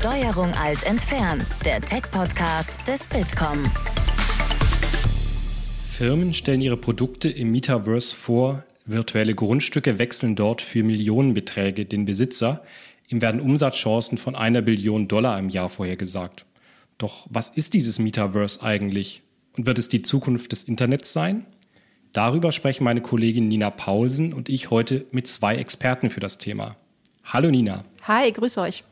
Steuerung alt entfernen, der Tech-Podcast des Bitkom. Firmen stellen ihre Produkte im Metaverse vor, virtuelle Grundstücke wechseln dort für Millionenbeträge den Besitzer, ihm werden Umsatzchancen von einer Billion Dollar im Jahr vorhergesagt. Doch was ist dieses Metaverse eigentlich? Und wird es die Zukunft des Internets sein? Darüber sprechen meine Kollegin Nina Paulsen und ich heute mit zwei Experten für das Thema. Hallo Nina. Hi, grüß euch.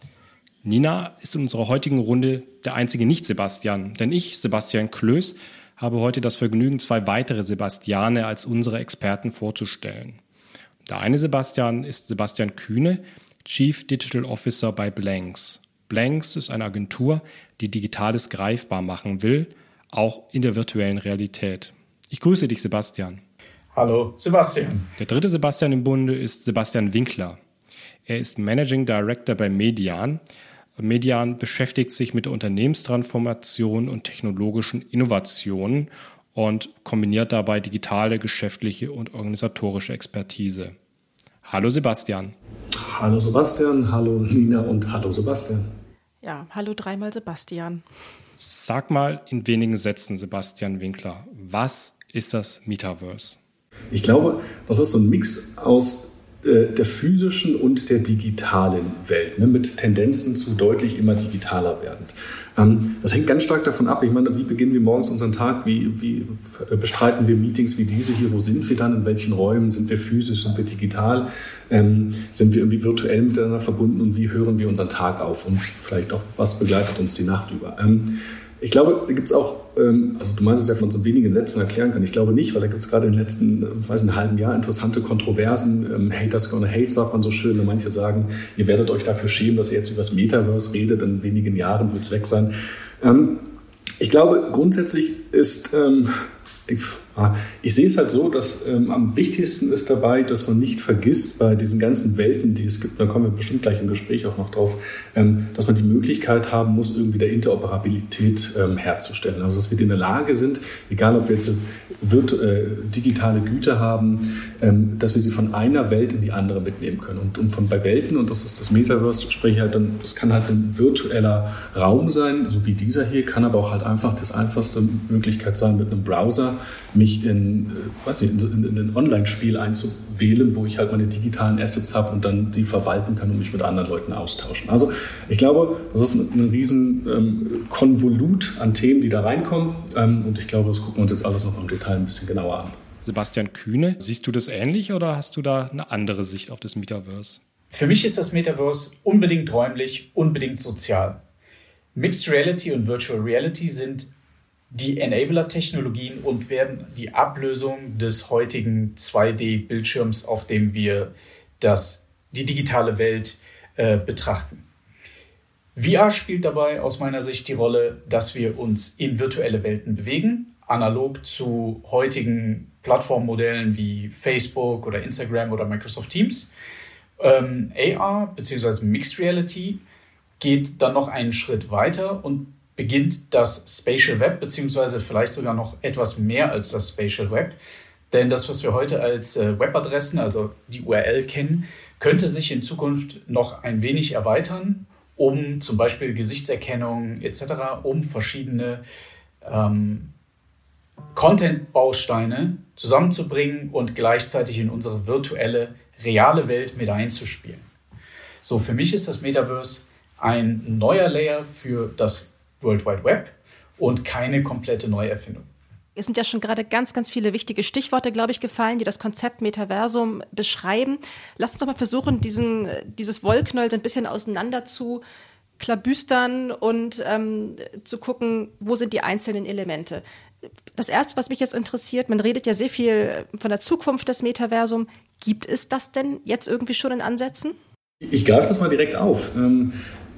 Nina ist in unserer heutigen Runde der einzige Nicht-Sebastian, denn ich, Sebastian Klöß, habe heute das Vergnügen, zwei weitere Sebastiane als unsere Experten vorzustellen. Der eine Sebastian ist Sebastian Kühne, Chief Digital Officer bei Blanks. Blanks ist eine Agentur, die Digitales greifbar machen will, auch in der virtuellen Realität. Ich grüße dich, Sebastian. Hallo, Sebastian. Der dritte Sebastian im Bunde ist Sebastian Winkler. Er ist Managing Director bei Median. Median beschäftigt sich mit der Unternehmenstransformation und technologischen Innovationen und kombiniert dabei digitale, geschäftliche und organisatorische Expertise. Hallo Sebastian. Hallo Sebastian, hallo Nina und hallo Sebastian. Ja, hallo dreimal Sebastian. Sag mal in wenigen Sätzen, Sebastian Winkler, was ist das Metaverse? Ich glaube, das ist so ein Mix aus der physischen und der digitalen Welt, ne, mit Tendenzen zu deutlich immer digitaler werdend. Ähm, das hängt ganz stark davon ab, ich meine, wie beginnen wir morgens unseren Tag, wie, wie bestreiten wir Meetings wie diese hier, wo sind wir dann, in welchen Räumen, sind wir physisch, sind wir digital, ähm, sind wir irgendwie virtuell miteinander verbunden? Und wie hören wir unseren Tag auf? Und vielleicht auch, was begleitet uns die Nacht über. Ähm, ich glaube, da gibt es auch, ähm, also du meinst es ja, von so wenigen Sätzen erklären kann. Ich glaube nicht, weil da gibt es gerade in den letzten, äh, weiß nicht, halben Jahr interessante Kontroversen. Ähm, Haters gonna hate, sagt man so schön. Und manche sagen, ihr werdet euch dafür schämen, dass ihr jetzt über das Metaverse redet. In wenigen Jahren wird es weg sein. Ähm, ich glaube, grundsätzlich ist ich, ich, sehe es halt so, dass ähm, am wichtigsten ist dabei, dass man nicht vergisst, bei diesen ganzen Welten, die es gibt, da kommen wir bestimmt gleich im Gespräch auch noch drauf, ähm, dass man die Möglichkeit haben muss, irgendwie der Interoperabilität ähm, herzustellen. Also dass wir in der Lage sind, egal ob wir jetzt äh, digitale Güter haben, ähm, dass wir sie von einer Welt in die andere mitnehmen können. Und, und von bei Welten, und das ist das Metaverse, spreche halt dann, das kann halt ein virtueller Raum sein, so wie dieser hier, kann aber auch halt einfach das einfachste Möglichkeit sein, mit einem Browser mich in, äh, weiß nicht, in, in, in ein Online-Spiel einzuwählen, wo ich halt meine digitalen Assets habe und dann die verwalten kann und mich mit anderen Leuten austauschen. Also ich glaube, das ist ein, ein riesen ähm, Konvolut an Themen, die da reinkommen. Ähm, und ich glaube, das gucken wir uns jetzt alles noch im Detail ein bisschen genauer an. Sebastian Kühne, siehst du das ähnlich oder hast du da eine andere Sicht auf das Metaverse? Für mich ist das Metaverse unbedingt räumlich, unbedingt sozial. Mixed Reality und Virtual Reality sind die Enabler-Technologien und werden die Ablösung des heutigen 2D-Bildschirms, auf dem wir das, die digitale Welt äh, betrachten. VR spielt dabei aus meiner Sicht die Rolle, dass wir uns in virtuelle Welten bewegen, analog zu heutigen Plattformmodellen wie Facebook oder Instagram oder Microsoft Teams. Ähm, AR bzw. Mixed Reality geht dann noch einen Schritt weiter und beginnt das Spatial Web, beziehungsweise vielleicht sogar noch etwas mehr als das Spatial Web. Denn das, was wir heute als äh, Webadressen, also die URL kennen, könnte sich in Zukunft noch ein wenig erweitern, um zum Beispiel Gesichtserkennung etc., um verschiedene ähm, Content-Bausteine zusammenzubringen und gleichzeitig in unsere virtuelle, reale Welt mit einzuspielen. So, für mich ist das Metaverse ein neuer Layer für das World Wide Web und keine komplette Neuerfindung. Es sind ja schon gerade ganz, ganz viele wichtige Stichworte, glaube ich, gefallen, die das Konzept Metaversum beschreiben. Lass uns doch mal versuchen, diesen, dieses Wollknäuel so ein bisschen auseinander zu klabüstern und ähm, zu gucken, wo sind die einzelnen Elemente. Das Erste, was mich jetzt interessiert, man redet ja sehr viel von der Zukunft des Metaversum. Gibt es das denn jetzt irgendwie schon in Ansätzen? Ich greife das mal direkt auf.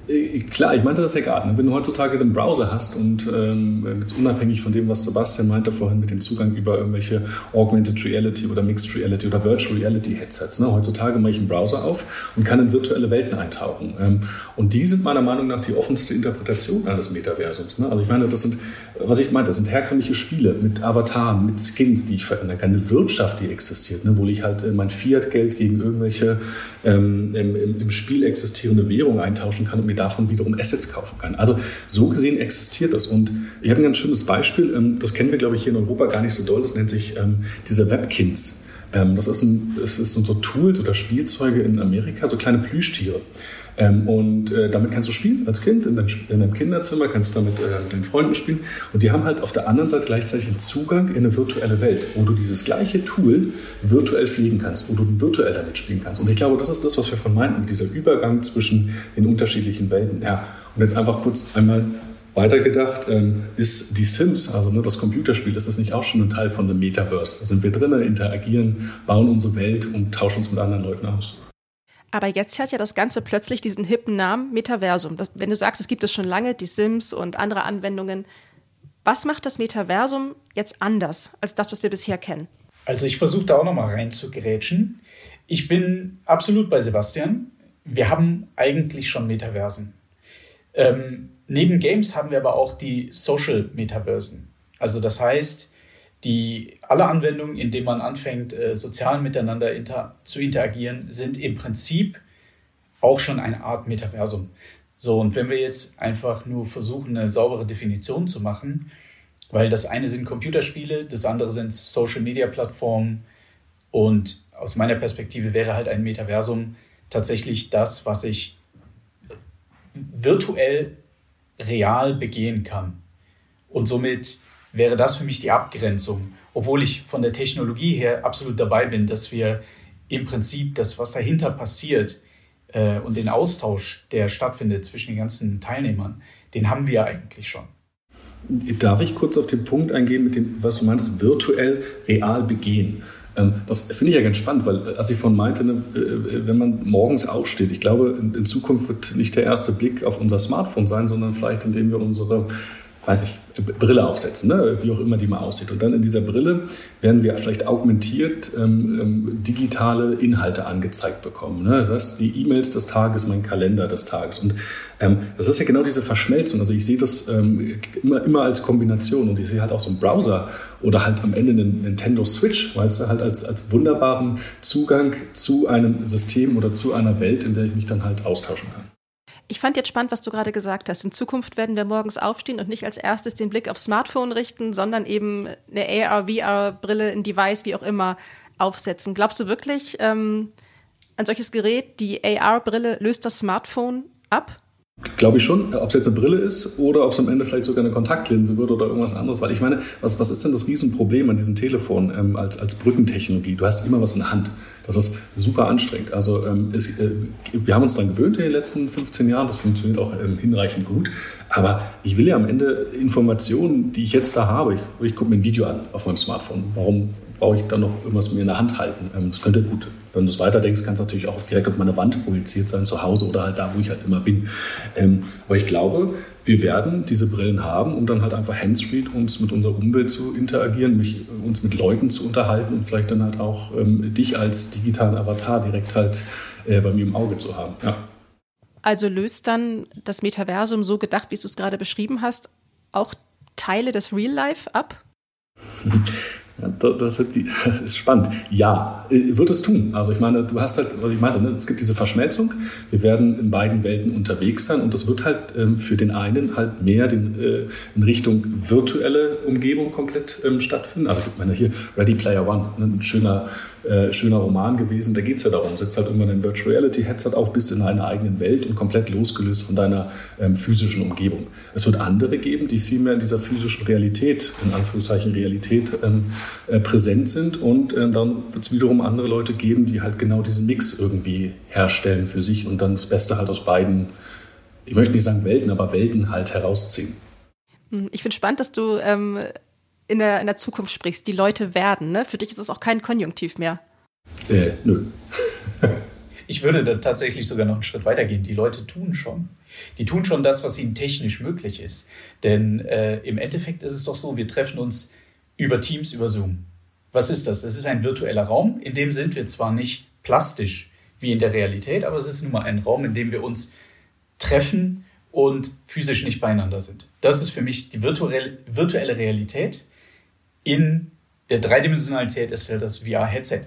Äh, klar, ich meinte das ja gerade. Ne? Wenn du heutzutage den Browser hast und ähm, jetzt unabhängig von dem, was Sebastian meinte vorhin mit dem Zugang über irgendwelche Augmented Reality oder Mixed Reality oder Virtual Reality Headsets. Ne? Heutzutage mache ich einen Browser auf und kann in virtuelle Welten eintauchen. Ähm, und die sind meiner Meinung nach die offenste Interpretation eines Metaversums. Ne? Also ich meine, das sind, was ich meinte, das sind herkömmliche Spiele mit Avataren, mit Skins, die ich verändern kann, eine Wirtschaft, die existiert, ne? wo ich halt äh, mein Fiat-Geld gegen irgendwelche ähm, im, im, Spiel existierende Währung eintauschen kann und mir davon wiederum Assets kaufen kann. Also so gesehen existiert das. Und ich habe ein ganz schönes Beispiel, ähm, das kennen wir, glaube ich, hier in Europa gar nicht so doll, das nennt sich ähm, diese Webkins. Ähm, das, ist ein, das ist so Tools oder Spielzeuge in Amerika, so kleine Plüschtiere. Ähm, und äh, damit kannst du spielen als Kind in deinem, in deinem Kinderzimmer, kannst damit äh, mit deinen Freunden spielen. Und die haben halt auf der anderen Seite gleichzeitig Zugang in eine virtuelle Welt, wo du dieses gleiche Tool virtuell pflegen kannst, wo du virtuell damit spielen kannst. Und ich glaube, das ist das, was wir von meinten, dieser Übergang zwischen den unterschiedlichen Welten. Ja, und jetzt einfach kurz einmal weitergedacht, ähm, ist die Sims, also ne, das Computerspiel, ist das nicht auch schon ein Teil von dem Metaverse? Da sind wir drinnen, interagieren, bauen unsere Welt und tauschen uns mit anderen Leuten aus. Aber jetzt hat ja das Ganze plötzlich diesen hippen Namen Metaversum. Das, wenn du sagst, es gibt es schon lange, die Sims und andere Anwendungen, was macht das Metaversum jetzt anders als das, was wir bisher kennen? Also ich versuche da auch nochmal reinzugrätschen. Ich bin absolut bei Sebastian. Wir haben eigentlich schon Metaversen. Ähm, neben Games haben wir aber auch die Social Metaversen. Also das heißt, die, alle Anwendungen, in denen man anfängt, äh, sozial miteinander inter, zu interagieren, sind im Prinzip auch schon eine Art Metaversum. So, und wenn wir jetzt einfach nur versuchen, eine saubere Definition zu machen, weil das eine sind Computerspiele, das andere sind Social-Media-Plattformen und aus meiner Perspektive wäre halt ein Metaversum tatsächlich das, was ich virtuell real begehen kann. Und somit wäre das für mich die Abgrenzung, obwohl ich von der Technologie her absolut dabei bin, dass wir im Prinzip das, was dahinter passiert äh, und den Austausch, der stattfindet zwischen den ganzen Teilnehmern, den haben wir eigentlich schon. Darf ich kurz auf den Punkt eingehen, mit dem, was du meintest, virtuell real begehen? Ähm, das finde ich ja ganz spannend, weil als ich von meinte, ne, äh, wenn man morgens aufsteht, ich glaube, in Zukunft wird nicht der erste Blick auf unser Smartphone sein, sondern vielleicht indem wir unsere weiß ich, Brille aufsetzen, ne? wie auch immer die mal aussieht. Und dann in dieser Brille werden wir vielleicht augmentiert ähm, ähm, digitale Inhalte angezeigt bekommen. Ne? Das die E-Mails des Tages, mein Kalender des Tages. Und ähm, das ist ja genau diese Verschmelzung. Also ich sehe das ähm, immer, immer als Kombination und ich sehe halt auch so einen Browser oder halt am Ende einen Nintendo Switch, weißt du, halt als, als wunderbaren Zugang zu einem System oder zu einer Welt, in der ich mich dann halt austauschen kann. Ich fand jetzt spannend, was du gerade gesagt hast. In Zukunft werden wir morgens aufstehen und nicht als erstes den Blick aufs Smartphone richten, sondern eben eine AR, VR-Brille, ein Device, wie auch immer, aufsetzen. Glaubst du wirklich, ähm, ein solches Gerät, die AR-Brille, löst das Smartphone ab? Glaube ich schon, ob es jetzt eine Brille ist oder ob es am Ende vielleicht sogar eine Kontaktlinse wird oder irgendwas anderes. Weil ich meine, was, was ist denn das Riesenproblem an diesem Telefon ähm, als, als Brückentechnologie? Du hast immer was in der Hand. Das ist super anstrengend. Also ähm, es, äh, wir haben uns daran gewöhnt in den letzten 15 Jahren. Das funktioniert auch ähm, hinreichend gut. Aber ich will ja am Ende Informationen, die ich jetzt da habe. Ich, ich gucke mir ein Video an auf meinem Smartphone. Warum brauche ich dann noch irgendwas mir in der Hand halten? Ähm, das könnte gut wenn du es weiterdenkst, kann es natürlich auch direkt auf meine Wand projiziert sein, zu Hause oder halt da, wo ich halt immer bin. Ähm, aber ich glaube, wir werden diese Brillen haben, um dann halt einfach handsfree uns mit unserer Umwelt zu interagieren, mich, uns mit Leuten zu unterhalten und vielleicht dann halt auch ähm, dich als digitalen Avatar direkt halt äh, bei mir im Auge zu haben. Ja. Also löst dann das Metaversum so gedacht, wie du es gerade beschrieben hast, auch Teile des Real Life ab? Das ist spannend. Ja, äh, wird es tun. Also ich meine, du hast halt, was ich meinte, ne, es gibt diese Verschmelzung. Wir werden in beiden Welten unterwegs sein und das wird halt ähm, für den einen halt mehr äh, in Richtung virtuelle Umgebung komplett ähm, stattfinden. Also ich meine hier Ready Player One, ne, ein schöner, äh, schöner Roman gewesen. Da geht es ja darum, setzt halt irgendwann ein Virtual Reality Headset auf, bist in einer eigenen Welt und komplett losgelöst von deiner ähm, physischen Umgebung. Es wird andere geben, die viel mehr in dieser physischen Realität, in Anführungszeichen Realität, ähm, äh, präsent sind und äh, dann wird es wiederum andere Leute geben, die halt genau diesen Mix irgendwie herstellen für sich und dann das Beste halt aus beiden, ich möchte nicht sagen Welten, aber Welten halt herausziehen. Hm, ich finde spannend, dass du ähm, in, der, in der Zukunft sprichst. Die Leute werden, ne? Für dich ist es auch kein Konjunktiv mehr. Äh, nö. ich würde da tatsächlich sogar noch einen Schritt weitergehen. Die Leute tun schon. Die tun schon das, was ihnen technisch möglich ist. Denn äh, im Endeffekt ist es doch so, wir treffen uns über Teams, über Zoom. Was ist das? Es ist ein virtueller Raum, in dem sind wir zwar nicht plastisch wie in der Realität, aber es ist nun mal ein Raum, in dem wir uns treffen und physisch nicht beieinander sind. Das ist für mich die virtuelle, virtuelle Realität. In der Dreidimensionalität ist ja das VR-Headset.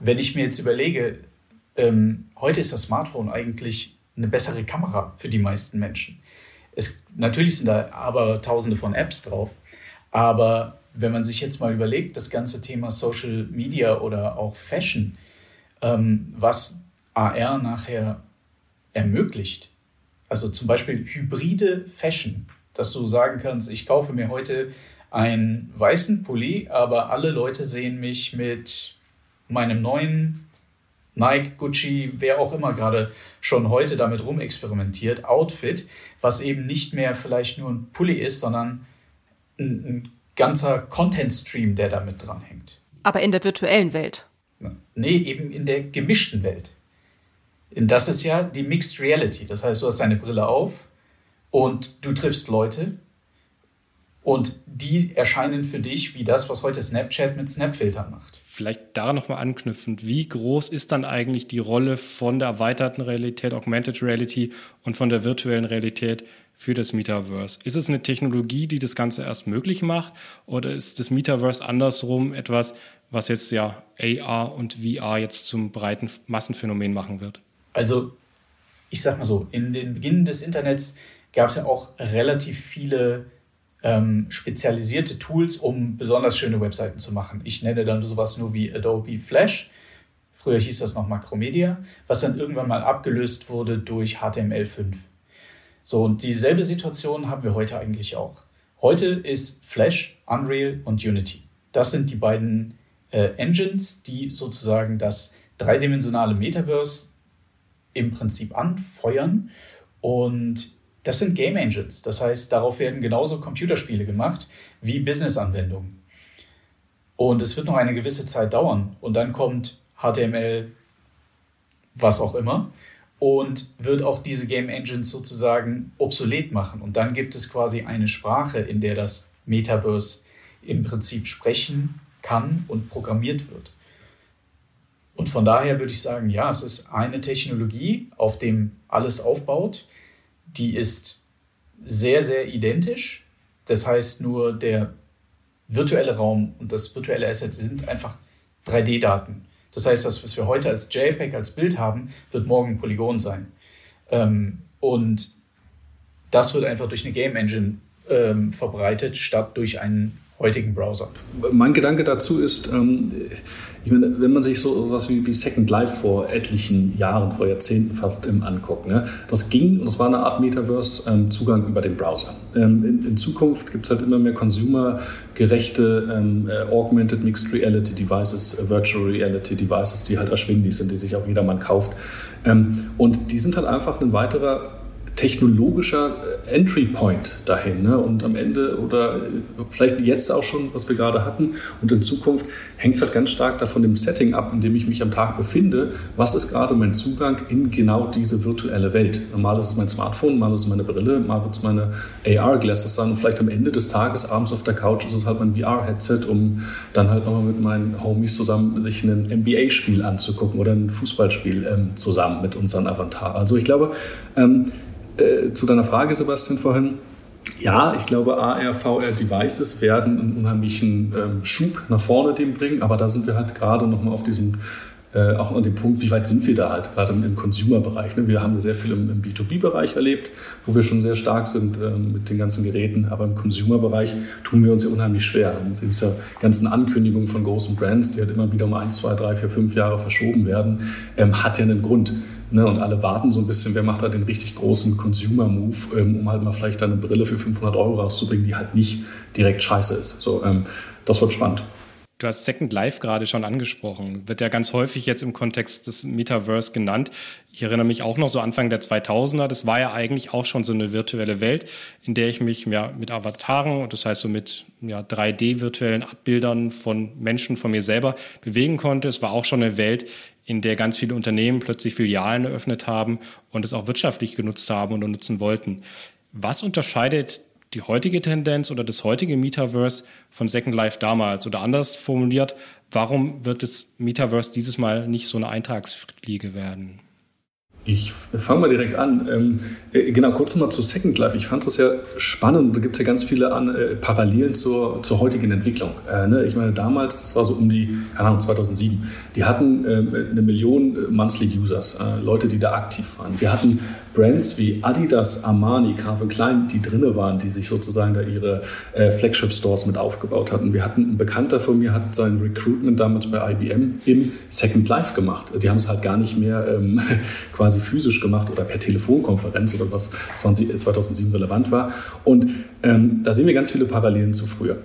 Wenn ich mir jetzt überlege, ähm, heute ist das Smartphone eigentlich eine bessere Kamera für die meisten Menschen. Es, natürlich sind da aber tausende von Apps drauf, aber wenn man sich jetzt mal überlegt, das ganze Thema Social Media oder auch Fashion, ähm, was AR nachher ermöglicht, also zum Beispiel hybride Fashion, dass du sagen kannst, ich kaufe mir heute einen weißen Pulli, aber alle Leute sehen mich mit meinem neuen Nike, Gucci, wer auch immer gerade schon heute damit rumexperimentiert, Outfit, was eben nicht mehr vielleicht nur ein Pulli ist, sondern ein, ein ganzer Content-Stream, der damit dranhängt. Aber in der virtuellen Welt? Nee, eben in der gemischten Welt. Das ist ja die Mixed Reality. Das heißt, du hast deine Brille auf und du triffst Leute und die erscheinen für dich wie das, was heute Snapchat mit Snapfiltern macht. Vielleicht daran nochmal anknüpfend, wie groß ist dann eigentlich die Rolle von der erweiterten Realität, Augmented Reality und von der virtuellen Realität für das Metaverse? Ist es eine Technologie, die das Ganze erst möglich macht oder ist das Metaverse andersrum etwas, was jetzt ja AR und VR jetzt zum breiten Massenphänomen machen wird? Also ich sag mal so, in den Beginn des Internets gab es ja auch relativ viele ähm, spezialisierte Tools, um besonders schöne Webseiten zu machen. Ich nenne dann sowas nur wie Adobe Flash. Früher hieß das noch Macromedia, was dann irgendwann mal abgelöst wurde durch HTML5. So, und dieselbe Situation haben wir heute eigentlich auch. Heute ist Flash, Unreal und Unity. Das sind die beiden äh, Engines, die sozusagen das dreidimensionale Metaverse im Prinzip anfeuern. Und das sind Game Engines. Das heißt, darauf werden genauso Computerspiele gemacht wie Business-Anwendungen. Und es wird noch eine gewisse Zeit dauern. Und dann kommt HTML, was auch immer, und wird auch diese Game Engines sozusagen obsolet machen. Und dann gibt es quasi eine Sprache, in der das Metaverse im Prinzip sprechen kann und programmiert wird. Und von daher würde ich sagen, ja, es ist eine Technologie, auf dem alles aufbaut die ist sehr, sehr identisch. Das heißt, nur der virtuelle Raum und das virtuelle Asset sind einfach 3D-Daten. Das heißt, das, was wir heute als JPEG, als Bild haben, wird morgen ein Polygon sein. Ähm, und das wird einfach durch eine Game Engine ähm, verbreitet, statt durch einen heutigen Browser. Mein Gedanke dazu ist, ähm, ich meine, wenn man sich so etwas wie, wie, Second Life vor etlichen Jahren, vor Jahrzehnten fast ähm, anguckt, ne, das ging und das war eine Art Metaverse-Zugang ähm, über den Browser. Ähm, in, in, Zukunft gibt es halt immer mehr consumergerechte ähm, äh, Augmented Mixed Reality Devices, äh, Virtual Reality Devices, die halt erschwinglich sind, die sich auch jedermann kauft. Ähm, und die sind halt einfach ein weiterer technologischer äh, Entry Point dahin. Ne? Und am Ende oder äh, vielleicht jetzt auch schon, was wir gerade hatten, und in Zukunft hängt es halt ganz stark davon dem Setting ab, in dem ich mich am Tag befinde. Was ist gerade mein Zugang in genau diese virtuelle Welt? Mal ist es mein Smartphone, mal ist es meine Brille, mal wird es meine AR-Glasses sein und vielleicht am Ende des Tages abends auf der Couch ist es halt mein VR-Headset, um dann halt nochmal mit meinen Homies zusammen sich ein NBA-Spiel anzugucken oder ein Fußballspiel ähm, zusammen mit unseren Avatar. Also ich glaube, ähm, äh, zu deiner Frage, Sebastian, vorhin. Ja, ich glaube, AR, VR Devices werden einen unheimlichen ähm, Schub nach vorne dem bringen, aber da sind wir halt gerade nochmal auf diesem, äh, auch an dem Punkt, wie weit sind wir da halt gerade im, im Consumer-Bereich. Ne? Wir haben sehr viel im, im B2B-Bereich erlebt, wo wir schon sehr stark sind ähm, mit den ganzen Geräten, aber im Consumer-Bereich tun wir uns ja unheimlich schwer. Und diese ganzen Ankündigungen von großen Brands, die halt immer wieder um ein, zwei, drei, vier, fünf Jahre verschoben werden, ähm, hat ja einen Grund. Ne, und alle warten so ein bisschen, wer macht da den richtig großen Consumer-Move, ähm, um halt mal vielleicht eine Brille für 500 Euro rauszubringen, die halt nicht direkt scheiße ist. So, ähm, das wird spannend. Du hast Second Life gerade schon angesprochen. Wird ja ganz häufig jetzt im Kontext des Metaverse genannt. Ich erinnere mich auch noch so Anfang der 2000er. Das war ja eigentlich auch schon so eine virtuelle Welt, in der ich mich ja, mit Avataren, das heißt so mit ja, 3D-virtuellen Abbildern von Menschen, von mir selber bewegen konnte. Es war auch schon eine Welt, in der ganz viele Unternehmen plötzlich Filialen eröffnet haben und es auch wirtschaftlich genutzt haben und nutzen wollten. Was unterscheidet die heutige Tendenz oder das heutige Metaverse von Second Life damals? Oder anders formuliert, warum wird das Metaverse dieses Mal nicht so eine Eintagsfliege werden? Ich fange mal direkt an. Ähm, äh, genau, kurz nochmal zu Second Life. Ich fand das ja spannend. Da gibt es ja ganz viele an, äh, Parallelen zur, zur heutigen Entwicklung. Äh, ne? Ich meine, damals, das war so um die, keine Ahnung, 2007, die hatten ähm, eine Million äh, Monthly Users, äh, Leute, die da aktiv waren. Wir hatten Brands wie Adidas, Armani, Calvin Klein, die drinne waren, die sich sozusagen da ihre äh, Flagship-Stores mit aufgebaut hatten. Wir hatten, ein Bekannter von mir hat sein Recruitment damals bei IBM im Second Life gemacht. Die haben es halt gar nicht mehr ähm, quasi physisch gemacht oder per Telefonkonferenz oder was 20, 2007 relevant war. Und ähm, da sehen wir ganz viele Parallelen zu früher.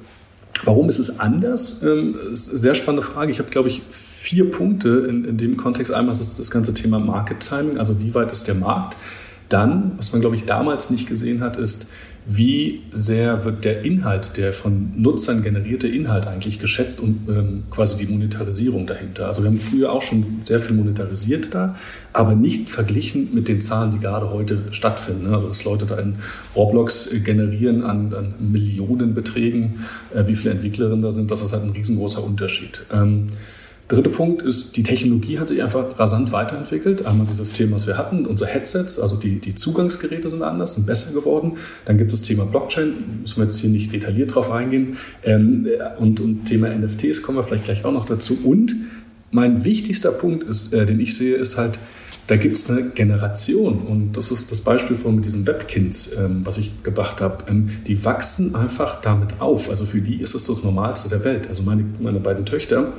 Warum ist es anders? Ähm, ist eine sehr spannende Frage. Ich habe, glaube ich, vier Punkte in, in dem Kontext. Einmal ist das, das ganze Thema Market Timing, also wie weit ist der Markt. Dann, was man, glaube ich, damals nicht gesehen hat, ist, wie sehr wird der Inhalt, der von Nutzern generierte Inhalt eigentlich geschätzt und ähm, quasi die Monetarisierung dahinter. Also wir haben früher auch schon sehr viel monetarisiert da, aber nicht verglichen mit den Zahlen, die gerade heute stattfinden. Also dass Leute da in Roblox generieren an, an Millionenbeträgen, äh, wie viele Entwicklerinnen da sind, das ist halt ein riesengroßer Unterschied. Ähm, Dritter Punkt ist, die Technologie hat sich einfach rasant weiterentwickelt. Einmal dieses Thema, was wir hatten, unsere Headsets, also die, die Zugangsgeräte sind anders, sind besser geworden. Dann gibt es das Thema Blockchain, müssen wir jetzt hier nicht detailliert drauf eingehen. Ähm, und, und Thema NFTs kommen wir vielleicht gleich auch noch dazu. Und mein wichtigster Punkt ist, äh, den ich sehe, ist halt, da gibt es eine Generation und das ist das Beispiel von diesen Webkinds, ähm, was ich gebracht habe. Ähm, die wachsen einfach damit auf. Also für die ist es das Normalste der Welt. Also meine, meine beiden Töchter,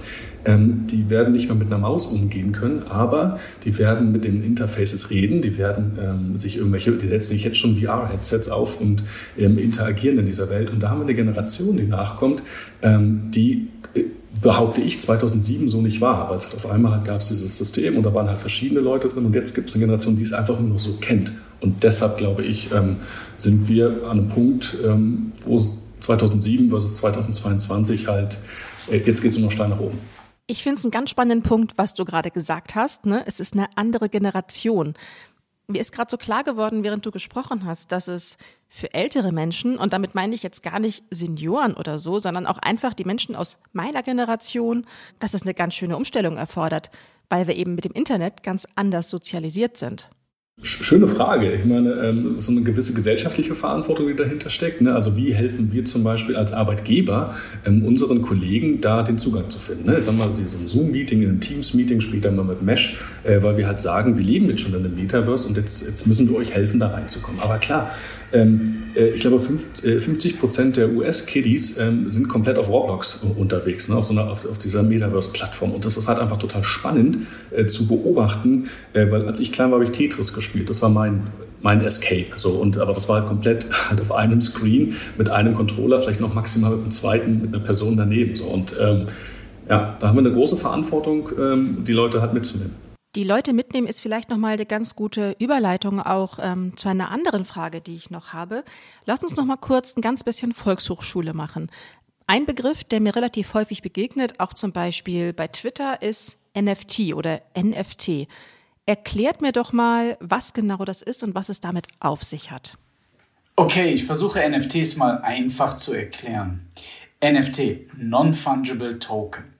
ähm, die werden nicht mehr mit einer Maus umgehen können, aber die werden mit den Interfaces reden, die werden ähm, sich irgendwelche, die setzen sich jetzt schon VR-Headsets auf und ähm, interagieren in dieser Welt. Und da haben wir eine Generation, die nachkommt, ähm, die äh, behaupte ich, 2007 so nicht war, weil es halt auf einmal halt gab es dieses System und da waren halt verschiedene Leute drin und jetzt gibt es eine Generation, die es einfach nur noch so kennt. Und deshalb glaube ich, ähm, sind wir an einem Punkt, ähm, wo 2007 versus 2022 halt, äh, jetzt geht es nur noch steil nach oben. Ich finde es einen ganz spannenden Punkt, was du gerade gesagt hast. Ne? Es ist eine andere Generation. Mir ist gerade so klar geworden, während du gesprochen hast, dass es für ältere Menschen, und damit meine ich jetzt gar nicht Senioren oder so, sondern auch einfach die Menschen aus meiner Generation, dass es eine ganz schöne Umstellung erfordert, weil wir eben mit dem Internet ganz anders sozialisiert sind. Schöne Frage. Ich meine, ähm, so eine gewisse gesellschaftliche Verantwortung, die dahinter steckt. Ne? Also wie helfen wir zum Beispiel als Arbeitgeber ähm, unseren Kollegen da den Zugang zu finden? Ne? Jetzt haben wir so ein Zoom-Meeting, ein Teams-Meeting, später mal mit Mesh, äh, weil wir halt sagen, wir leben jetzt schon in einem Metaverse und jetzt, jetzt müssen wir euch helfen, da reinzukommen. Aber klar, ähm, äh, ich glaube, 50 äh, Prozent der US-Kiddies ähm, sind komplett auf Roblox unterwegs, ne, auf, so einer, auf, dieser Metaverse-Plattform. Und das ist halt einfach total spannend äh, zu beobachten, äh, weil als ich klein war, habe ich Tetris gespielt. Das war mein, mein Escape. So. Und, aber das war halt komplett halt auf einem Screen mit einem Controller, vielleicht noch maximal mit einem zweiten, mit einer Person daneben. So. Und ähm, ja, da haben wir eine große Verantwortung, ähm, die Leute halt mitzunehmen. Die Leute mitnehmen ist vielleicht nochmal eine ganz gute Überleitung auch ähm, zu einer anderen Frage, die ich noch habe. Lass uns noch mal kurz ein ganz bisschen Volkshochschule machen. Ein Begriff, der mir relativ häufig begegnet, auch zum Beispiel bei Twitter, ist NFT oder NFT. Erklärt mir doch mal, was genau das ist und was es damit auf sich hat. Okay, ich versuche NFTs mal einfach zu erklären. NFT, Non-Fungible Token.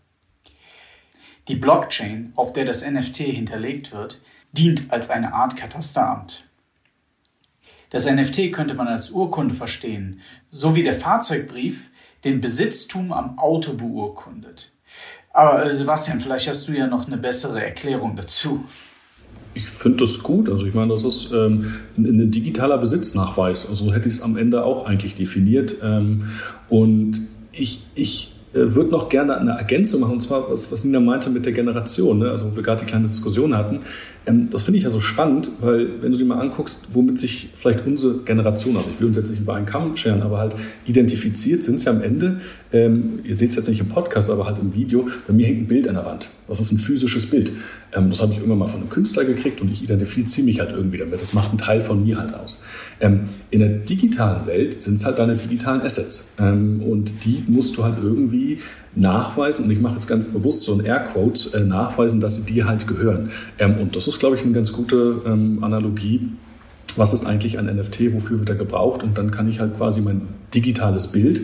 Die Blockchain, auf der das NFT hinterlegt wird, dient als eine Art Katasteramt. Das NFT könnte man als Urkunde verstehen, so wie der Fahrzeugbrief den Besitztum am Auto beurkundet. Aber äh, Sebastian, vielleicht hast du ja noch eine bessere Erklärung dazu. Ich finde das gut. Also ich meine, das ist ähm, ein, digitaler Besitznachweis. Also hätte ich es am Ende auch eigentlich definiert. Ähm, und ich, ich würde noch gerne eine Ergänzung machen, und zwar, was, was Nina meinte mit der Generation, ne? also wo wir gerade die kleine Diskussion hatten. Ähm, das finde ich ja so spannend, weil wenn du dir mal anguckst, womit sich vielleicht unsere Generation, also ich will uns jetzt nicht über einen Kamm scheren, aber halt identifiziert sind sie am Ende, ähm, ihr seht es jetzt nicht im Podcast, aber halt im Video, bei mir hängt ein Bild an der Wand. Das ist ein physisches Bild. Ähm, das habe ich irgendwann mal von einem Künstler gekriegt und ich identifiziere mich halt irgendwie damit. Das macht einen Teil von mir halt aus. Ähm, in der digitalen Welt sind es halt deine digitalen Assets. Ähm, und die musst du halt irgendwie nachweisen, und ich mache jetzt ganz bewusst so ein Airquote, äh, nachweisen, dass sie dir halt gehören. Ähm, und das ist, glaube ich, eine ganz gute ähm, Analogie. Was ist eigentlich ein NFT? Wofür wird er gebraucht? Und dann kann ich halt quasi mein digitales Bild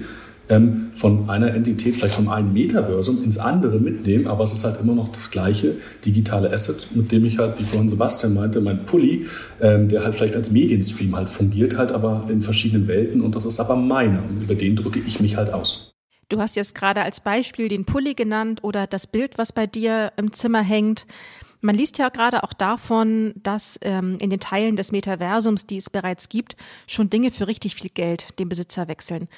ähm, von einer Entität, vielleicht von einem Metaversum ins andere mitnehmen, aber es ist halt immer noch das gleiche digitale Asset, mit dem ich halt, wie vorhin Sebastian meinte, mein Pulli, ähm, der halt vielleicht als Medienstream halt fungiert, halt aber in verschiedenen Welten und das ist aber meiner und über den drücke ich mich halt aus. Du hast jetzt gerade als Beispiel den Pulli genannt oder das Bild, was bei dir im Zimmer hängt. Man liest ja gerade auch davon, dass ähm, in den Teilen des Metaversums, die es bereits gibt, schon Dinge für richtig viel Geld den Besitzer wechseln.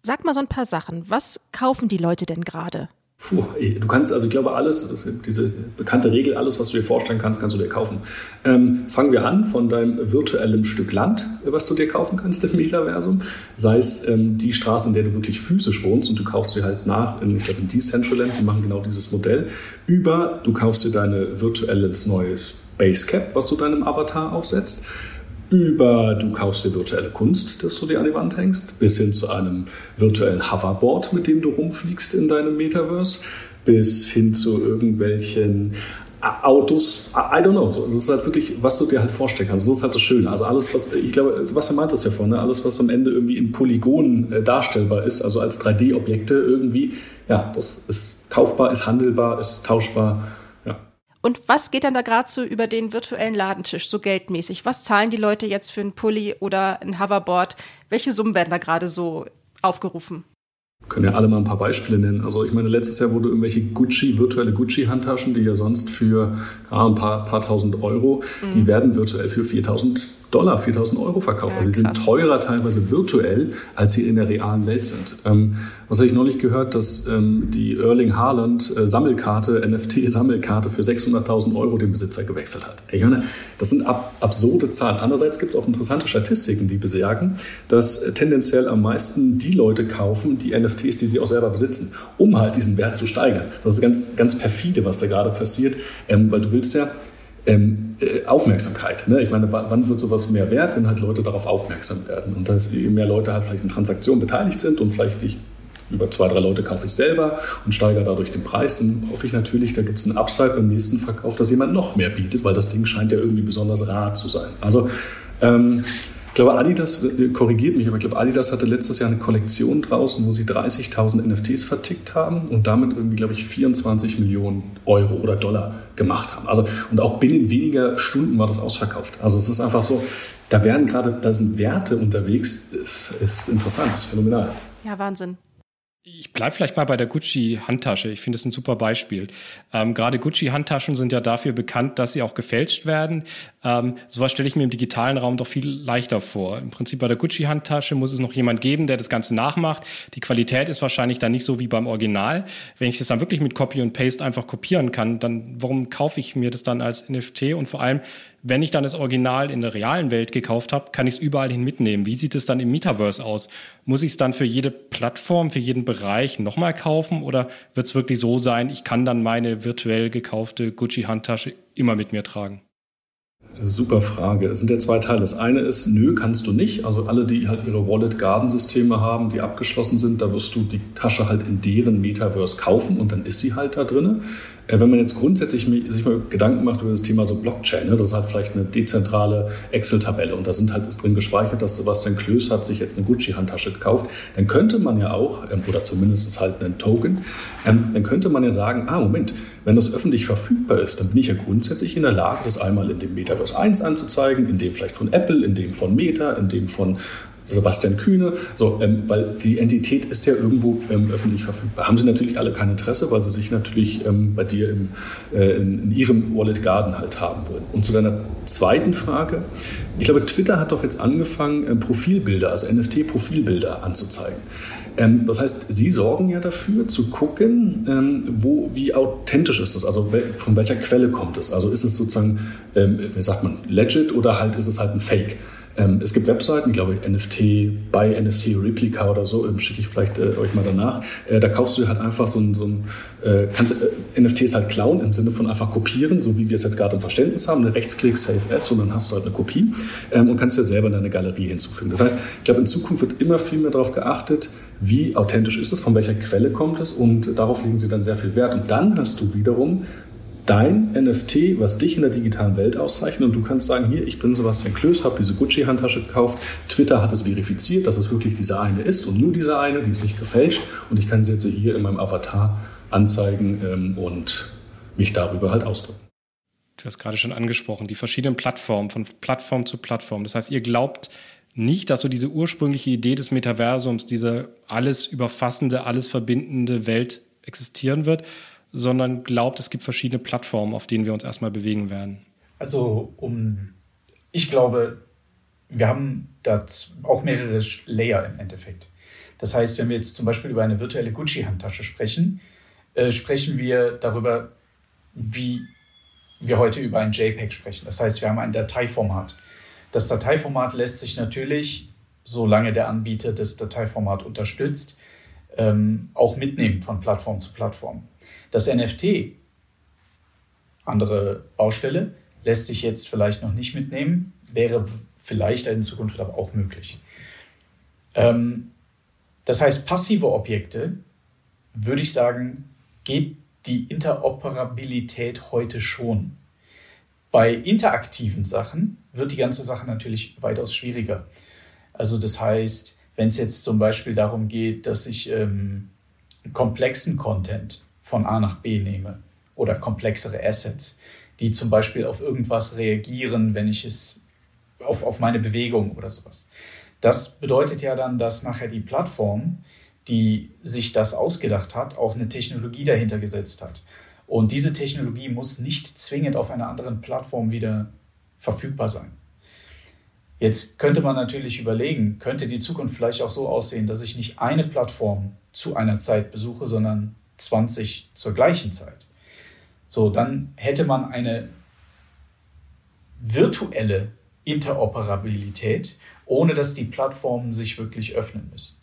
Sag mal so ein paar Sachen. Was kaufen die Leute denn gerade? Puh, du kannst, also ich glaube, alles, diese bekannte Regel, alles, was du dir vorstellen kannst, kannst du dir kaufen. Ähm, fangen wir an von deinem virtuellen Stück Land, was du dir kaufen kannst im Metaversum. Sei es ähm, die Straße, in der du wirklich physisch wohnst und du kaufst sie halt nach, in, ich glaube, in Decentraland, die machen genau dieses Modell. Über, du kaufst dir deine virtuelles neues Basecap, was du deinem Avatar aufsetzt über du kaufst dir virtuelle Kunst, das du dir an die Wand hängst, bis hin zu einem virtuellen Hoverboard, mit dem du rumfliegst in deinem Metaverse, bis hin zu irgendwelchen Autos, I don't know. das ist halt wirklich, was du dir halt vorstellen kannst. Das ist halt das Schöne. Also alles, was, ich glaube, Sebastian meint das ja vorne, alles, was am Ende irgendwie in Polygonen äh, darstellbar ist, also als 3D-Objekte irgendwie, ja, das ist kaufbar, ist handelbar, ist tauschbar und was geht dann da gerade so über den virtuellen Ladentisch, so geldmäßig? Was zahlen die Leute jetzt für einen Pulli oder ein Hoverboard? Welche Summen werden da gerade so aufgerufen? können ja alle mal ein paar Beispiele nennen. Also ich meine, letztes Jahr wurde irgendwelche Gucci, virtuelle Gucci-Handtaschen, die ja sonst für ja, ein paar, paar tausend Euro, mhm. die werden virtuell für 4000 Dollar, 4000 Euro verkauft. Ja, also sie sind teurer teilweise virtuell, als sie in der realen Welt sind. Ähm, was habe ich neulich gehört, dass ähm, die Erling Haaland äh, Sammelkarte, NFT-Sammelkarte für 600.000 Euro den Besitzer gewechselt hat. Ich meine, das sind ab, absurde Zahlen. Andererseits gibt es auch interessante Statistiken, die besagen, dass äh, tendenziell am meisten die Leute kaufen, die NFTs, die sie auch selber besitzen, um halt diesen Wert zu steigern. Das ist ganz, ganz perfide, was da gerade passiert, ähm, weil du willst ja ähm, äh, Aufmerksamkeit. Ne? Ich meine, wann wird sowas mehr wert, wenn halt Leute darauf aufmerksam werden und dass mehr Leute halt vielleicht in Transaktionen beteiligt sind und vielleicht ich über zwei, drei Leute kaufe ich selber und steigere dadurch den Preis. Dann hoffe ich natürlich, da gibt es einen Upside beim nächsten Verkauf, dass jemand noch mehr bietet, weil das Ding scheint ja irgendwie besonders rar zu sein. Also ähm, glaube, Adidas äh, korrigiert mich, aber ich glaube, Adidas hatte letztes Jahr eine Kollektion draußen, wo sie 30.000 NFTs vertickt haben und damit irgendwie, glaube ich, 24 Millionen Euro oder Dollar gemacht haben. Also, und auch binnen weniger Stunden war das ausverkauft. Also es ist einfach so, da werden gerade, da sind Werte unterwegs, ist, ist interessant, ist phänomenal. Ja, Wahnsinn. Ich bleibe vielleicht mal bei der Gucci-Handtasche. Ich finde es ein super Beispiel. Ähm, Gerade Gucci-Handtaschen sind ja dafür bekannt, dass sie auch gefälscht werden. Ähm, sowas stelle ich mir im digitalen Raum doch viel leichter vor. Im Prinzip bei der Gucci-Handtasche muss es noch jemand geben, der das Ganze nachmacht. Die Qualität ist wahrscheinlich dann nicht so wie beim Original. Wenn ich das dann wirklich mit Copy und Paste einfach kopieren kann, dann warum kaufe ich mir das dann als NFT? Und vor allem, wenn ich dann das Original in der realen Welt gekauft habe, kann ich es überall hin mitnehmen. Wie sieht es dann im Metaverse aus? Muss ich es dann für jede Plattform, für jeden Bereich nochmal kaufen oder wird es wirklich so sein, ich kann dann meine virtuell gekaufte Gucci-Handtasche immer mit mir tragen? Super Frage. Es sind ja zwei Teile. Das eine ist, nö, kannst du nicht. Also alle, die halt ihre Wallet-Garden-Systeme haben, die abgeschlossen sind, da wirst du die Tasche halt in deren Metaverse kaufen und dann ist sie halt da drin. Äh, wenn man jetzt grundsätzlich sich mal Gedanken macht über das Thema so Blockchain, ne, das ist halt vielleicht eine dezentrale Excel-Tabelle und da sind halt ist drin gespeichert, dass Sebastian Klöß hat sich jetzt eine Gucci-Handtasche gekauft, dann könnte man ja auch, ähm, oder zumindest halt einen Token, ähm, dann könnte man ja sagen, ah Moment, wenn das öffentlich verfügbar ist, dann bin ich ja grundsätzlich in der Lage, das einmal in dem Metaverse 1 anzuzeigen, in dem vielleicht von Apple, in dem von Meta, in dem von Sebastian Kühne, so, ähm, weil die Entität ist ja irgendwo ähm, öffentlich verfügbar. Haben sie natürlich alle kein Interesse, weil sie sich natürlich ähm, bei dir im, äh, in, in, ihrem Wallet Garden halt haben würden. Und zu deiner zweiten Frage, ich glaube, Twitter hat doch jetzt angefangen, äh, Profilbilder, also NFT-Profilbilder anzuzeigen. Ähm, das heißt, Sie sorgen ja dafür, zu gucken, ähm, wo, wie authentisch ist das, also von welcher Quelle kommt es. Also ist es sozusagen, ähm, wie sagt man, legit oder halt ist es halt ein Fake. Ähm, es gibt Webseiten, glaube ich, NFT, bei NFT Replica oder so, ähm, schicke ich vielleicht äh, euch mal danach. Äh, da kaufst du halt einfach so ein, so ein äh, kannst äh, NFTs halt klauen im Sinne von einfach kopieren, so wie wir es jetzt gerade im Verständnis haben, eine Rechtsklick Save S und dann hast du halt eine Kopie ähm, und kannst dir selber deine Galerie hinzufügen. Das heißt, ich glaube, in Zukunft wird immer viel mehr darauf geachtet, wie authentisch ist es, von welcher Quelle kommt es und darauf legen sie dann sehr viel Wert. Und dann hast du wiederum dein NFT, was dich in der digitalen Welt auszeichnet. Und du kannst sagen, hier, ich bin Sebastian Klöß, habe diese Gucci-Handtasche gekauft. Twitter hat es verifiziert, dass es wirklich diese eine ist und nur diese eine, die ist nicht gefälscht. Und ich kann sie jetzt hier in meinem Avatar anzeigen ähm, und mich darüber halt ausdrücken. Du hast gerade schon angesprochen, die verschiedenen Plattformen, von Plattform zu Plattform. Das heißt, ihr glaubt nicht, dass so diese ursprüngliche Idee des Metaversums, diese alles überfassende, alles verbindende Welt existieren wird, sondern glaubt, es gibt verschiedene Plattformen, auf denen wir uns erstmal bewegen werden. Also, um, ich glaube, wir haben da auch mehrere Layer im Endeffekt. Das heißt, wenn wir jetzt zum Beispiel über eine virtuelle Gucci-Handtasche sprechen, äh, sprechen wir darüber, wie wir heute über ein JPEG sprechen. Das heißt, wir haben ein Dateiformat. Das Dateiformat lässt sich natürlich, solange der Anbieter das Dateiformat unterstützt, ähm, auch mitnehmen von Plattform zu Plattform. Das NFT, andere Baustelle, lässt sich jetzt vielleicht noch nicht mitnehmen, wäre vielleicht in Zukunft aber auch möglich. Ähm, das heißt, passive Objekte, würde ich sagen, geht die Interoperabilität heute schon. Bei interaktiven Sachen wird die ganze Sache natürlich weitaus schwieriger. Also das heißt, wenn es jetzt zum Beispiel darum geht, dass ich ähm, komplexen Content von A nach B nehme oder komplexere Assets, die zum Beispiel auf irgendwas reagieren, wenn ich es auf, auf meine Bewegung oder sowas. Das bedeutet ja dann, dass nachher die Plattform, die sich das ausgedacht hat, auch eine Technologie dahinter gesetzt hat. Und diese Technologie muss nicht zwingend auf einer anderen Plattform wieder verfügbar sein. Jetzt könnte man natürlich überlegen, könnte die Zukunft vielleicht auch so aussehen, dass ich nicht eine Plattform zu einer Zeit besuche, sondern 20 zur gleichen Zeit. So, dann hätte man eine virtuelle Interoperabilität, ohne dass die Plattformen sich wirklich öffnen müssen.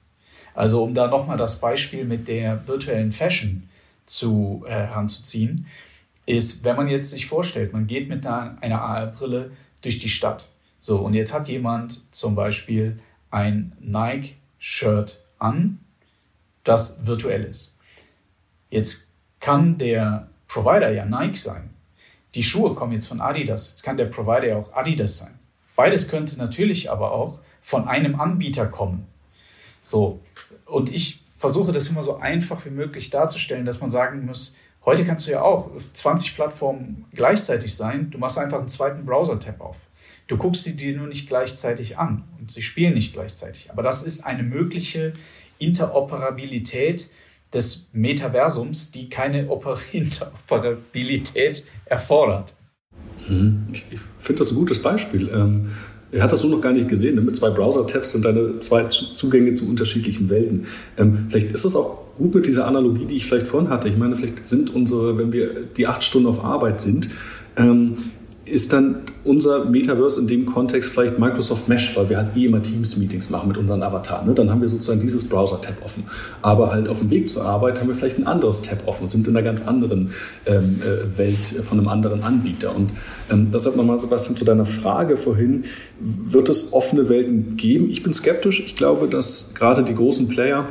Also um da nochmal das Beispiel mit der virtuellen Fashion zu, äh, heranzuziehen, ist, wenn man jetzt sich vorstellt, man geht mit einer, einer AR-Brille durch die Stadt. So, und jetzt hat jemand zum Beispiel ein Nike-Shirt an, das virtuell ist. Jetzt kann der Provider ja Nike sein. Die Schuhe kommen jetzt von Adidas. Jetzt kann der Provider ja auch Adidas sein. Beides könnte natürlich aber auch von einem Anbieter kommen. So. Und ich versuche das immer so einfach wie möglich darzustellen, dass man sagen muss, heute kannst du ja auch auf 20 Plattformen gleichzeitig sein. Du machst einfach einen zweiten Browser-Tab auf. Du guckst sie dir nur nicht gleichzeitig an und sie spielen nicht gleichzeitig. Aber das ist eine mögliche Interoperabilität, des Metaversums, die keine Interoperabilität erfordert. Mhm. Ich finde das ein gutes Beispiel. Ähm, er hat das so noch gar nicht gesehen. Mit zwei Browser-Tabs sind deine zwei Zugänge zu unterschiedlichen Welten. Ähm, vielleicht ist es auch gut mit dieser Analogie, die ich vielleicht vorhin hatte. Ich meine, vielleicht sind unsere, wenn wir die acht Stunden auf Arbeit sind, ähm, ist dann unser Metaverse in dem Kontext vielleicht Microsoft Mesh, weil wir halt eh immer Teams-Meetings machen mit unseren Avataren. Ne? Dann haben wir sozusagen dieses Browser-Tab offen. Aber halt auf dem Weg zur Arbeit haben wir vielleicht ein anderes Tab offen, sind in einer ganz anderen ähm, äh, Welt von einem anderen Anbieter. Und ähm, deshalb nochmal, Sebastian, zu deiner Frage vorhin, wird es offene Welten geben? Ich bin skeptisch. Ich glaube, dass gerade die großen Player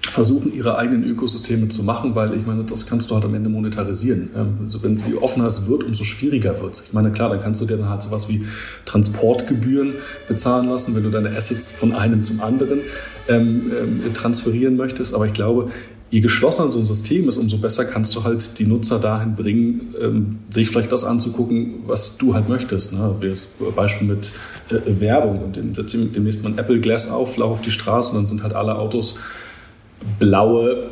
versuchen, ihre eigenen Ökosysteme zu machen, weil ich meine, das kannst du halt am Ende monetarisieren. Also wenn je offener es wird, umso schwieriger wird es. Ich meine, klar, dann kannst du dir dann halt sowas wie Transportgebühren bezahlen lassen, wenn du deine Assets von einem zum anderen ähm, ähm, transferieren möchtest. Aber ich glaube, je geschlossener so ein System ist, umso besser kannst du halt die Nutzer dahin bringen, ähm, sich vielleicht das anzugucken, was du halt möchtest. Ne? Wie das Beispiel mit äh, Werbung. Und dann setzt demnächst mal ein Apple Glass auf, lauf auf die Straße und dann sind halt alle Autos blaue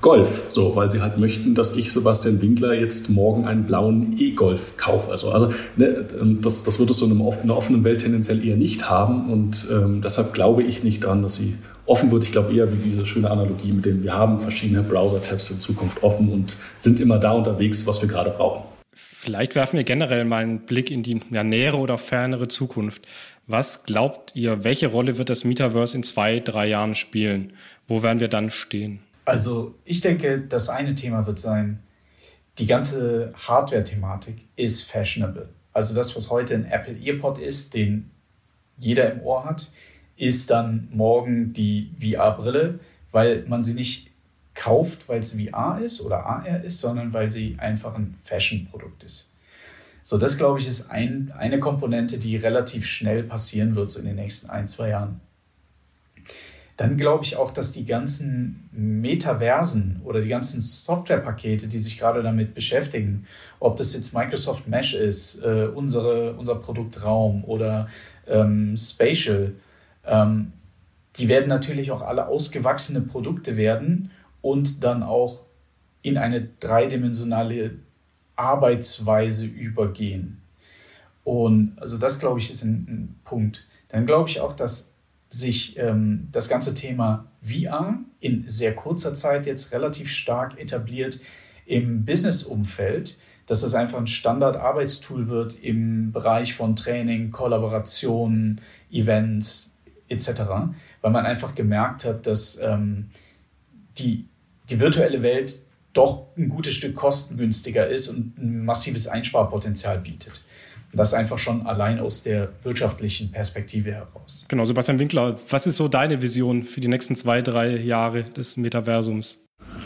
Golf, so, weil sie halt möchten, dass ich, Sebastian Winkler, jetzt morgen einen blauen E-Golf kaufe. Also, also ne, ähm, das, das wird es so in, einer offenen Welt tendenziell eher nicht haben und ähm, deshalb glaube ich nicht daran, dass sie offen wird. Ich glaube eher wie diese schöne Analogie mit dem, wir haben verschiedene Browser-Tabs in Zukunft offen und sind immer da unterwegs, was wir gerade brauchen. Vielleicht werfen wir generell mal einen Blick in die ja, nähere oder fernere Zukunft. Was glaubt ihr, welche Rolle wird das Metaverse in zwei, drei Jahren spielen? Wo werden wir dann stehen? Also ich denke, das eine Thema wird sein, die ganze Hardware-Thematik ist fashionable. Also das, was heute ein Apple EarPod ist, den jeder im Ohr hat, ist dann morgen die VR-Brille, weil man sie nicht kauft, weil es VR ist oder AR ist, sondern weil sie einfach ein Fashion-Produkt ist. So, das glaube ich ist ein, eine Komponente, die relativ schnell passieren wird so in den nächsten ein, zwei Jahren. Dann glaube ich auch, dass die ganzen Metaversen oder die ganzen Softwarepakete, die sich gerade damit beschäftigen, ob das jetzt Microsoft Mesh ist, äh, unsere, unser Produkt Raum oder ähm, Spatial, ähm, die werden natürlich auch alle ausgewachsene Produkte werden und dann auch in eine dreidimensionale Arbeitsweise übergehen. Und also das, glaube ich, ist ein, ein Punkt. Dann glaube ich auch, dass sich ähm, das ganze Thema VR in sehr kurzer Zeit jetzt relativ stark etabliert im Business-Umfeld, dass das einfach ein Standard-Arbeitstool wird im Bereich von Training, Kollaboration, Events etc., weil man einfach gemerkt hat, dass ähm, die, die virtuelle Welt doch ein gutes Stück kostengünstiger ist und ein massives Einsparpotenzial bietet. Das einfach schon allein aus der wirtschaftlichen Perspektive heraus. Genau, Sebastian Winkler, was ist so deine Vision für die nächsten zwei, drei Jahre des Metaversums?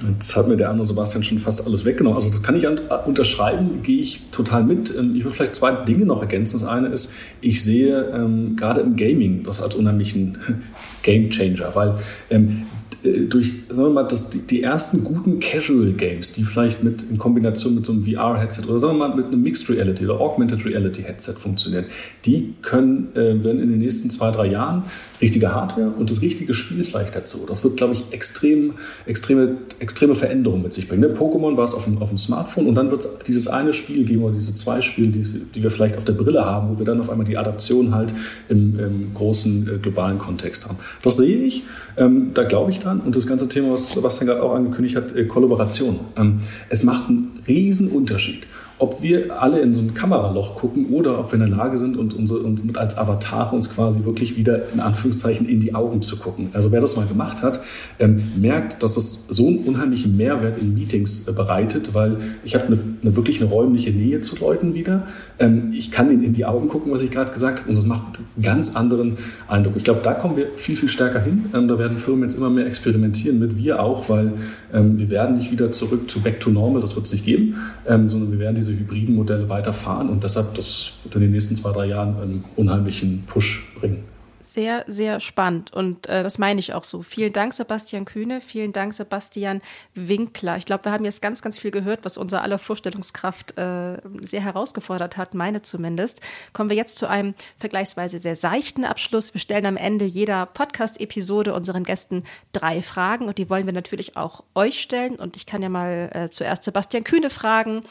Jetzt hat mir der andere Sebastian schon fast alles weggenommen. Also das kann ich unterschreiben, gehe ich total mit. Ähm, ich würde vielleicht zwei Dinge noch ergänzen. Das eine ist, ich sehe ähm, gerade im Gaming das als unheimlichen Game Changer, weil ähm, äh, durch, sagen wir mal, das, die, die, ersten guten Casual Games, die vielleicht mit in Kombination mit so einem VR-Headset oder sagen wir mal mit einem Mixed Reality oder Augmented Reality Headset funktionieren, die können, äh, werden in den nächsten zwei, drei Jahren richtige Hardware und das richtige Spiel vielleicht dazu. Das wird, glaube ich, extrem, extreme, extreme Veränderungen mit sich bringen. Ne? Pokémon war es auf dem, auf dem Smartphone und dann wird es dieses eine Spiel geben oder diese zwei Spiele, die, die wir vielleicht auf der Brille haben, wo wir dann auf einmal die Adaption halt im, im großen äh, globalen Kontext haben. Das sehe ich, ähm, da glaube ich dran. Und das ganze Thema, was Sebastian gerade auch angekündigt hat, äh, Kollaboration. Ähm, es macht einen riesen Unterschied ob wir alle in so ein Kameraloch gucken oder ob wir in der Lage sind, und, unsere, und als Avatar uns quasi wirklich wieder in Anführungszeichen in die Augen zu gucken. Also wer das mal gemacht hat, ähm, merkt, dass das so einen unheimlichen Mehrwert in Meetings äh, bereitet, weil ich habe eine, eine, wirklich eine räumliche Nähe zu Leuten wieder. Ähm, ich kann ihnen in die Augen gucken, was ich gerade gesagt habe, und das macht einen ganz anderen Eindruck. Ich glaube, da kommen wir viel, viel stärker hin. Ähm, da werden Firmen jetzt immer mehr experimentieren mit, wir auch, weil ähm, wir werden nicht wieder zurück zu Back to Normal, das wird es nicht geben, ähm, sondern wir werden diese diese hybriden Modelle weiterfahren und deshalb, das wird in den nächsten zwei, drei Jahren einen unheimlichen Push bringen. Sehr, sehr spannend und äh, das meine ich auch so. Vielen Dank, Sebastian Kühne. Vielen Dank, Sebastian Winkler. Ich glaube, wir haben jetzt ganz, ganz viel gehört, was unser aller Vorstellungskraft äh, sehr herausgefordert hat, meine zumindest. Kommen wir jetzt zu einem vergleichsweise sehr seichten Abschluss. Wir stellen am Ende jeder Podcast-Episode unseren Gästen drei Fragen und die wollen wir natürlich auch euch stellen. Und ich kann ja mal äh, zuerst Sebastian Kühne fragen.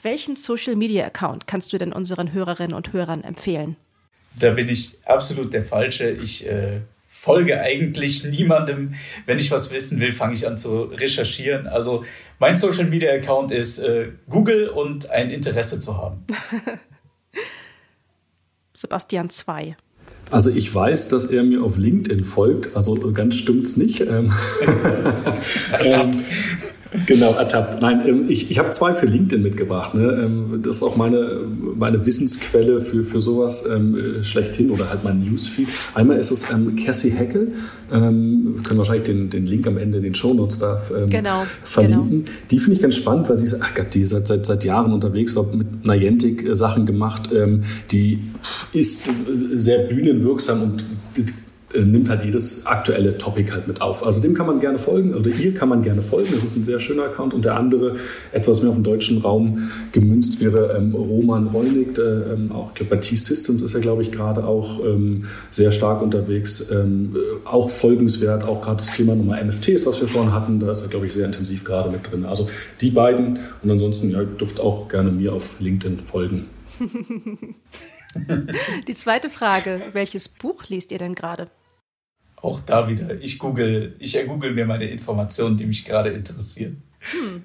Welchen Social-Media-Account kannst du denn unseren Hörerinnen und Hörern empfehlen? Da bin ich absolut der Falsche. Ich äh, folge eigentlich niemandem. Wenn ich was wissen will, fange ich an zu recherchieren. Also mein Social-Media-Account ist äh, Google und ein Interesse zu haben. Sebastian 2. Also ich weiß, dass er mir auf LinkedIn folgt, also ganz stimmt's nicht. Ähm, ähm, Genau, ertappt. Nein, ähm, ich, ich habe zwei für LinkedIn mitgebracht. Ne? Ähm, das ist auch meine, meine Wissensquelle für, für sowas ähm, schlechthin oder halt mein Newsfeed. Einmal ist es ähm, Cassie Heckel. Ähm, wir können wahrscheinlich den, den Link am Ende in den Shownotes da ähm, genau, verlinken. Genau. Die finde ich ganz spannend, weil sie ist, ach Gott, die seit, seit, seit Jahren unterwegs war, mit Niantic äh, Sachen gemacht. Ähm, die ist äh, sehr bühnenwirksam und nimmt halt jedes aktuelle Topic halt mit auf. Also dem kann man gerne folgen oder ihr kann man gerne folgen. Das ist ein sehr schöner Account. Und der andere, etwas mehr auf den deutschen Raum gemünzt, wäre ähm, Roman der ähm, auch bei T-Systems ist er, glaube ich, gerade auch ähm, sehr stark unterwegs. Ähm, äh, auch folgenswert, auch gerade das Thema Nummer NFTs, was wir vorhin hatten, da ist er, glaube ich, sehr intensiv gerade mit drin. Also die beiden und ansonsten ja, dürft auch gerne mir auf LinkedIn folgen. Die zweite Frage, welches Buch liest ihr denn gerade? Auch da wieder, ich google, ich google mir meine Informationen, die mich gerade interessieren. Hm.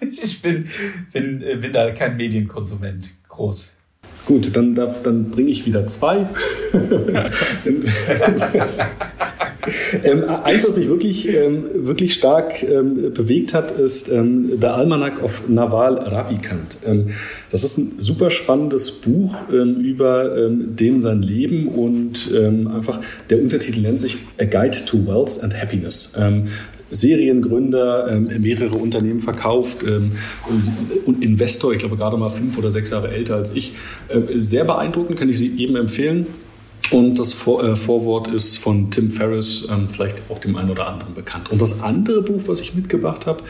ich bin, bin, äh, bin da kein Medienkonsument groß. Gut, dann, dann bringe ich wieder zwei. ähm, eins, was mich wirklich, ähm, wirklich stark ähm, bewegt hat, ist ähm, The Almanac of Naval Ravikant. Ähm, das ist ein super spannendes Buch ähm, über ähm, dem sein Leben und einfach der Untertitel nennt sich A Guide to Wealth and Happiness Seriengründer, ähm, mehrere Unternehmen verkauft ähm, und Investor, ich glaube gerade mal fünf oder sechs Jahre älter als ich. Sehr beeindruckend, kann ich Sie jedem empfehlen. Und das Vor äh, Vorwort ist von Tim Ferriss, ähm, vielleicht auch dem einen oder anderen bekannt. Und das andere Buch, was ich mitgebracht habe,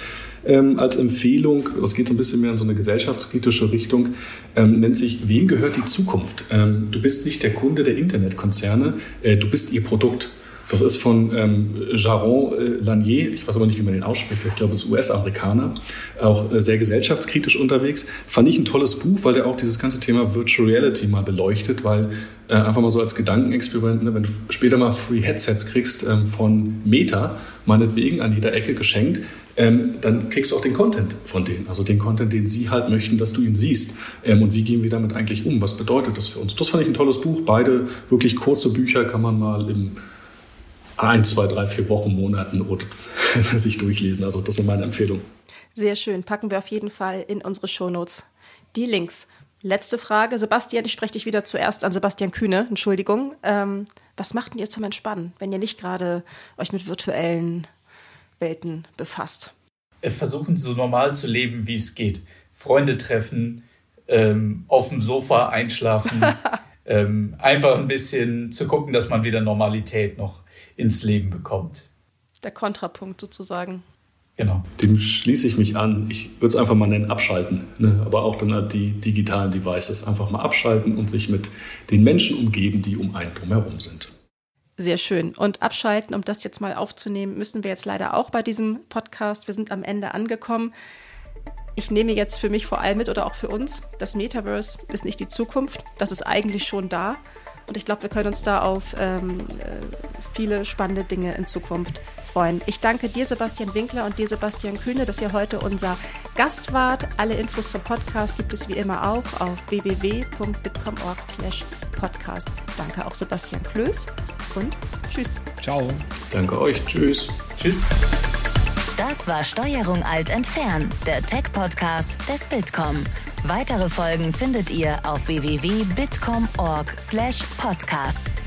ähm, als Empfehlung, das geht so ein bisschen mehr in so eine gesellschaftskritische Richtung, ähm, nennt sich Wem gehört die Zukunft? Ähm, du bist nicht der Kunde der Internetkonzerne, äh, du bist ihr Produkt. Das ist von ähm, Jaron äh, Lanier, ich weiß aber nicht, wie man den ausspricht, ich glaube, es ist US-Amerikaner, auch äh, sehr gesellschaftskritisch unterwegs. Fand ich ein tolles Buch, weil der auch dieses ganze Thema Virtual Reality mal beleuchtet, weil äh, einfach mal so als Gedankenexperiment, ne, wenn du später mal Free Headsets kriegst ähm, von Meta, meinetwegen an jeder Ecke geschenkt, ähm, dann kriegst du auch den Content von denen, also den Content, den sie halt möchten, dass du ihn siehst. Ähm, und wie gehen wir damit eigentlich um? Was bedeutet das für uns? Das fand ich ein tolles Buch. Beide wirklich kurze Bücher kann man mal im ein, zwei, drei, vier Wochen, Monaten oder sich durchlesen. Also das sind meine Empfehlungen. Sehr schön. Packen wir auf jeden Fall in unsere Shownotes die Links. Letzte Frage. Sebastian, ich spreche dich wieder zuerst an Sebastian Kühne. Entschuldigung. Ähm, was macht denn ihr zum Entspannen, wenn ihr nicht gerade euch mit virtuellen Welten befasst? Äh, versuchen so normal zu leben, wie es geht. Freunde treffen, ähm, auf dem Sofa einschlafen, ähm, einfach ein bisschen zu gucken, dass man wieder Normalität noch ins Leben bekommt. Der Kontrapunkt sozusagen. Genau. Dem schließe ich mich an. Ich würde es einfach mal nennen, abschalten. Ne? Aber auch dann halt die digitalen Devices einfach mal abschalten und sich mit den Menschen umgeben, die um einen drumherum sind. Sehr schön. Und abschalten, um das jetzt mal aufzunehmen, müssen wir jetzt leider auch bei diesem Podcast. Wir sind am Ende angekommen. Ich nehme jetzt für mich vor allem mit oder auch für uns, das Metaverse ist nicht die Zukunft. Das ist eigentlich schon da. Und ich glaube, wir können uns da auf ähm, äh, viele spannende Dinge in Zukunft freuen. Ich danke dir, Sebastian Winkler und dir, Sebastian Kühne, dass ihr heute unser Gast wart. Alle Infos zum Podcast gibt es wie immer auch auf www.bitcom.org podcast. Danke auch Sebastian Klöß und tschüss. Ciao. Danke euch. Tschüss. Tschüss. Das war Steuerung alt entfernen, der Tech-Podcast des Bitkom. Weitere Folgen findet ihr auf www.bitcom.org/podcast.